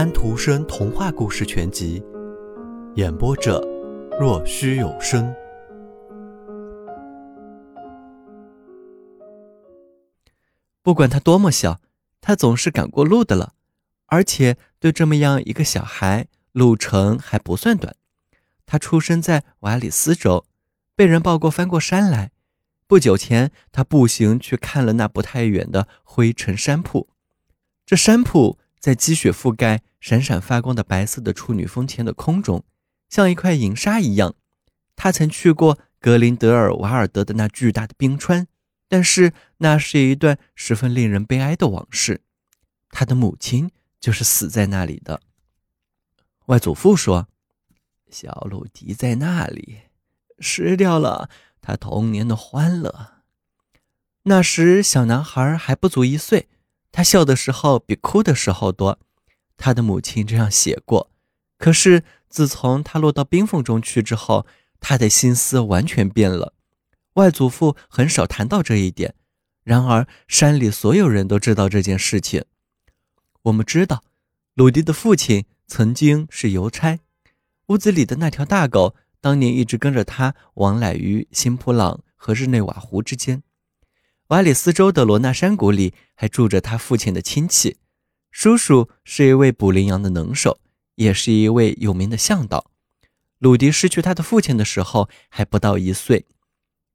安徒生童话故事全集，演播者：若虚有声。不管他多么小，他总是赶过路的了。而且对这么样一个小孩，路程还不算短。他出生在瓦里斯州，被人抱过翻过山来。不久前，他步行去看了那不太远的灰尘山铺。这山铺。在积雪覆盖、闪闪发光的白色的处女峰前的空中，像一块银沙一样。他曾去过格林德尔瓦尔德的那巨大的冰川，但是那是一段十分令人悲哀的往事。他的母亲就是死在那里的。外祖父说：“小鲁迪在那里，失掉了他童年的欢乐。那时小男孩还不足一岁。”他笑的时候比哭的时候多，他的母亲这样写过。可是自从他落到冰缝中去之后，他的心思完全变了。外祖父很少谈到这一点，然而山里所有人都知道这件事情。我们知道，鲁迪的父亲曾经是邮差，屋子里的那条大狗当年一直跟着他往来于新普朗和日内瓦湖之间。瓦里斯州的罗纳山谷里还住着他父亲的亲戚，叔叔是一位捕羚羊的能手，也是一位有名的向导。鲁迪失去他的父亲的时候还不到一岁，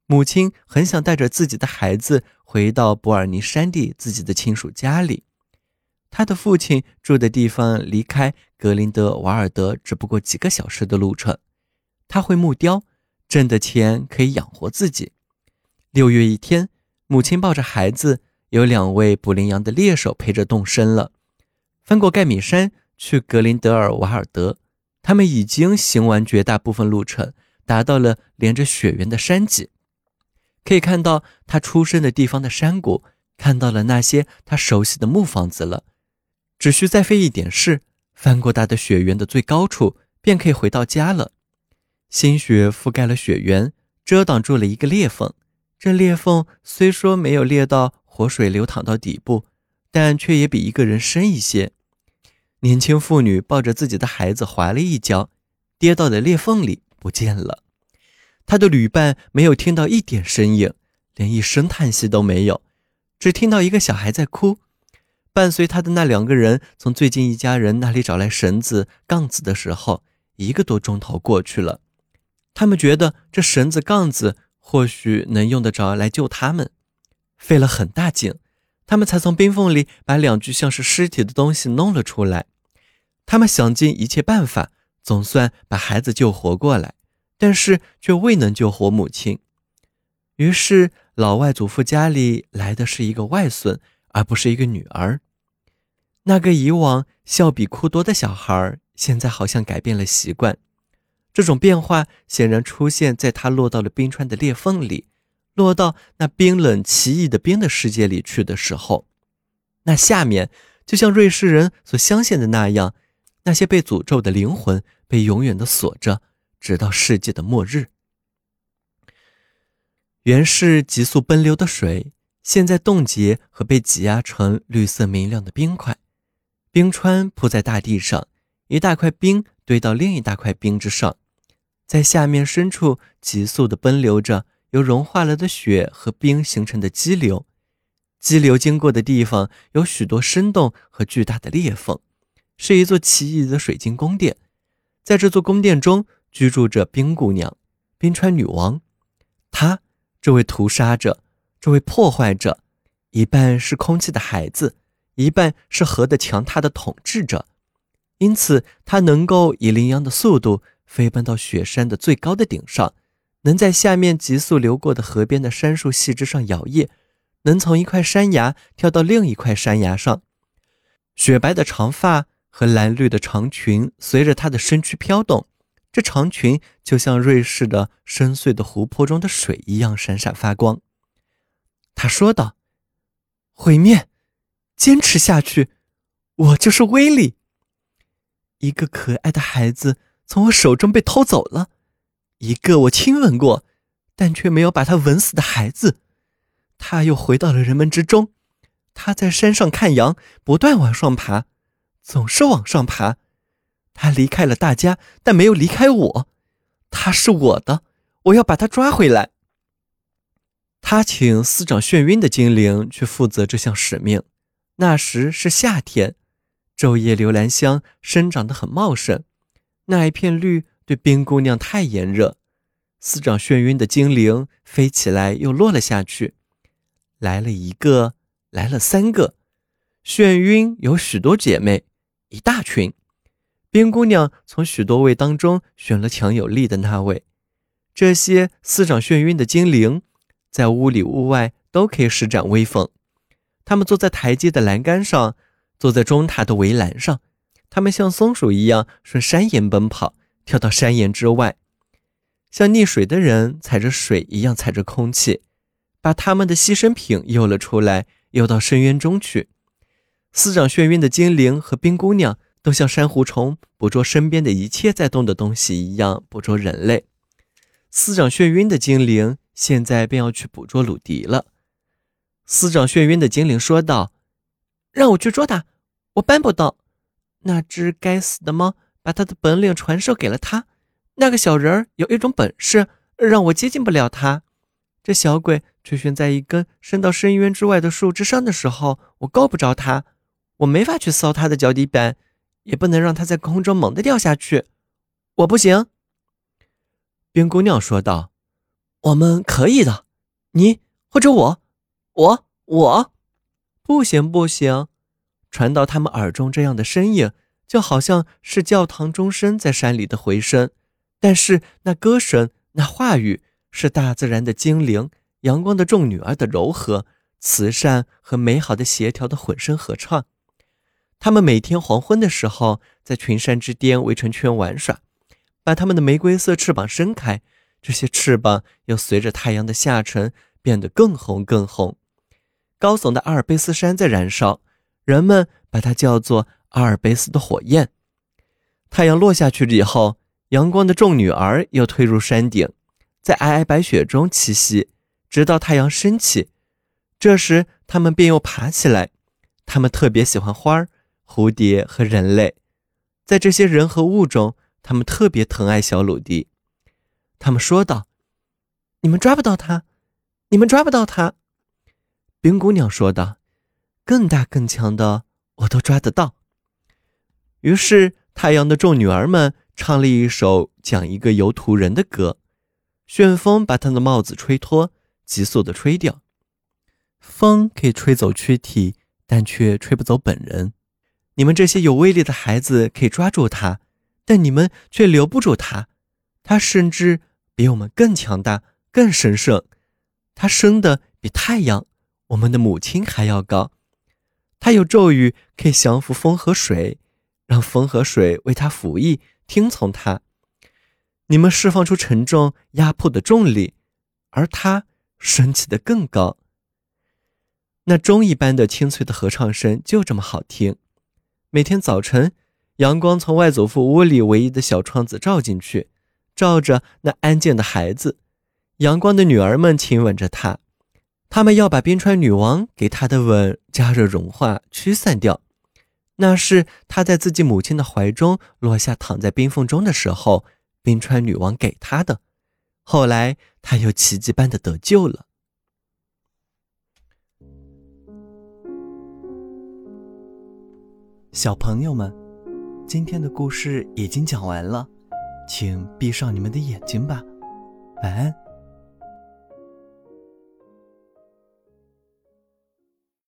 母亲很想带着自己的孩子回到伯尔尼山地自己的亲属家里。他的父亲住的地方离开格林德瓦尔德只不过几个小时的路程。他会木雕，挣的钱可以养活自己。六月一天。母亲抱着孩子，有两位捕羚羊的猎手陪着动身了，翻过盖米山去格林德尔瓦尔德。他们已经行完绝大部分路程，达到了连着雪原的山脊，可以看到他出生的地方的山谷，看到了那些他熟悉的木房子了。只需再费一点事，翻过大的雪原的最高处，便可以回到家了。新雪覆盖了雪原，遮挡住了一个裂缝。这裂缝虽说没有裂到活水流淌到底部，但却也比一个人深一些。年轻妇女抱着自己的孩子滑了一跤，跌到了裂缝里不见了。他的旅伴没有听到一点声音，连一声叹息都没有，只听到一个小孩在哭。伴随他的那两个人从最近一家人那里找来绳子、杠子的时候，一个多钟头过去了。他们觉得这绳子、杠子。或许能用得着来救他们，费了很大劲，他们才从冰缝里把两具像是尸体的东西弄了出来。他们想尽一切办法，总算把孩子救活过来，但是却未能救活母亲。于是，老外祖父家里来的是一个外孙，而不是一个女儿。那个以往笑比哭多的小孩，现在好像改变了习惯。这种变化显然出现在他落到了冰川的裂缝里，落到那冰冷奇异的冰的世界里去的时候，那下面就像瑞士人所相信的那样，那些被诅咒的灵魂被永远的锁着，直到世界的末日。原是急速奔流的水，现在冻结和被挤压成绿色明亮的冰块，冰川铺在大地上，一大块冰堆到另一大块冰之上。在下面深处急速地奔流着由融化了的雪和冰形成的激流，激流经过的地方有许多深洞和巨大的裂缝，是一座奇异的水晶宫殿。在这座宫殿中居住着冰姑娘、冰川女王。她，这位屠杀者，这位破坏者，一半是空气的孩子，一半是河的强大的统治者。因此，她能够以羚羊的速度。飞奔到雪山的最高的顶上，能在下面急速流过的河边的杉树细枝上摇曳，能从一块山崖跳到另一块山崖上。雪白的长发和蓝绿的长裙随着她的身躯飘动，这长裙就像瑞士的深邃的湖泊中的水一样闪闪发光。他说道：“毁灭，坚持下去，我就是威力。一个可爱的孩子。”从我手中被偷走了，一个我亲吻过，但却没有把他吻死的孩子。他又回到了人们之中。他在山上看羊，不断往上爬，总是往上爬。他离开了大家，但没有离开我。他是我的，我要把他抓回来。他请司长眩晕的精灵去负责这项使命。那时是夏天，昼夜流兰香生长得很茂盛。那一片绿对冰姑娘太炎热。司长眩晕的精灵飞起来又落了下去。来了一个，来了三个。眩晕有许多姐妹，一大群。冰姑娘从许多位当中选了强有力的那位。这些司长眩晕的精灵，在屋里屋外都可以施展威风。他们坐在台阶的栏杆上，坐在钟塔的围栏上。他们像松鼠一样顺山岩奔跑，跳到山岩之外，像溺水的人踩着水一样踩着空气，把他们的牺牲品游了出来，游到深渊中去。司长眩晕的精灵和冰姑娘都像珊瑚虫捕捉身边的一切在动的东西一样捕捉人类。司长眩晕的精灵现在便要去捕捉鲁迪了。司长眩晕的精灵说道：“让我去捉他，我搬不到。那只该死的猫把他的本领传授给了他。那个小人儿有一种本事，让我接近不了他。这小鬼垂悬在一根伸到深渊之外的树枝上的时候，我够不着他，我没法去搔他的脚底板，也不能让他在空中猛地掉下去。我不行。”冰姑娘说道：“我们可以的，你或者我。”我我，不行不行！传到他们耳中这样的声音，就好像是教堂钟声在山里的回声。但是那歌声、那话语，是大自然的精灵、阳光的众女儿的柔和、慈善和美好的协调的混声合唱。他们每天黄昏的时候，在群山之巅围成圈玩耍，把他们的玫瑰色翅膀伸开，这些翅膀又随着太阳的下沉变得更红更红。高耸的阿尔卑斯山在燃烧，人们把它叫做阿尔卑斯的火焰。太阳落下去了以后，阳光的众女儿又退入山顶，在皑皑白雪中栖息，直到太阳升起。这时，它们便又爬起来。它们特别喜欢花儿、蝴蝶和人类，在这些人和物中，它们特别疼爱小鲁迪。他们说道：“你们抓不到它，你们抓不到它。”冰姑娘说道：“更大更强的，我都抓得到。”于是，太阳的众女儿们唱了一首讲一个游途人的歌。旋风把她的帽子吹脱，急速的吹掉。风可以吹走躯体，但却吹不走本人。你们这些有威力的孩子可以抓住它，但你们却留不住它。它甚至比我们更强大、更神圣。它生的比太阳。我们的母亲还要高，他有咒语可以降服风和水，让风和水为他服役，听从他。你们释放出沉重压迫的重力，而他升起的更高。那钟一般的清脆的合唱声就这么好听。每天早晨，阳光从外祖父屋里唯一的小窗子照进去，照着那安静的孩子。阳光的女儿们亲吻着他。他们要把冰川女王给他的吻加热融化驱散掉，那是他在自己母亲的怀中落下躺在冰缝中的时候，冰川女王给他的。后来他又奇迹般的得救了。小朋友们，今天的故事已经讲完了，请闭上你们的眼睛吧，晚安。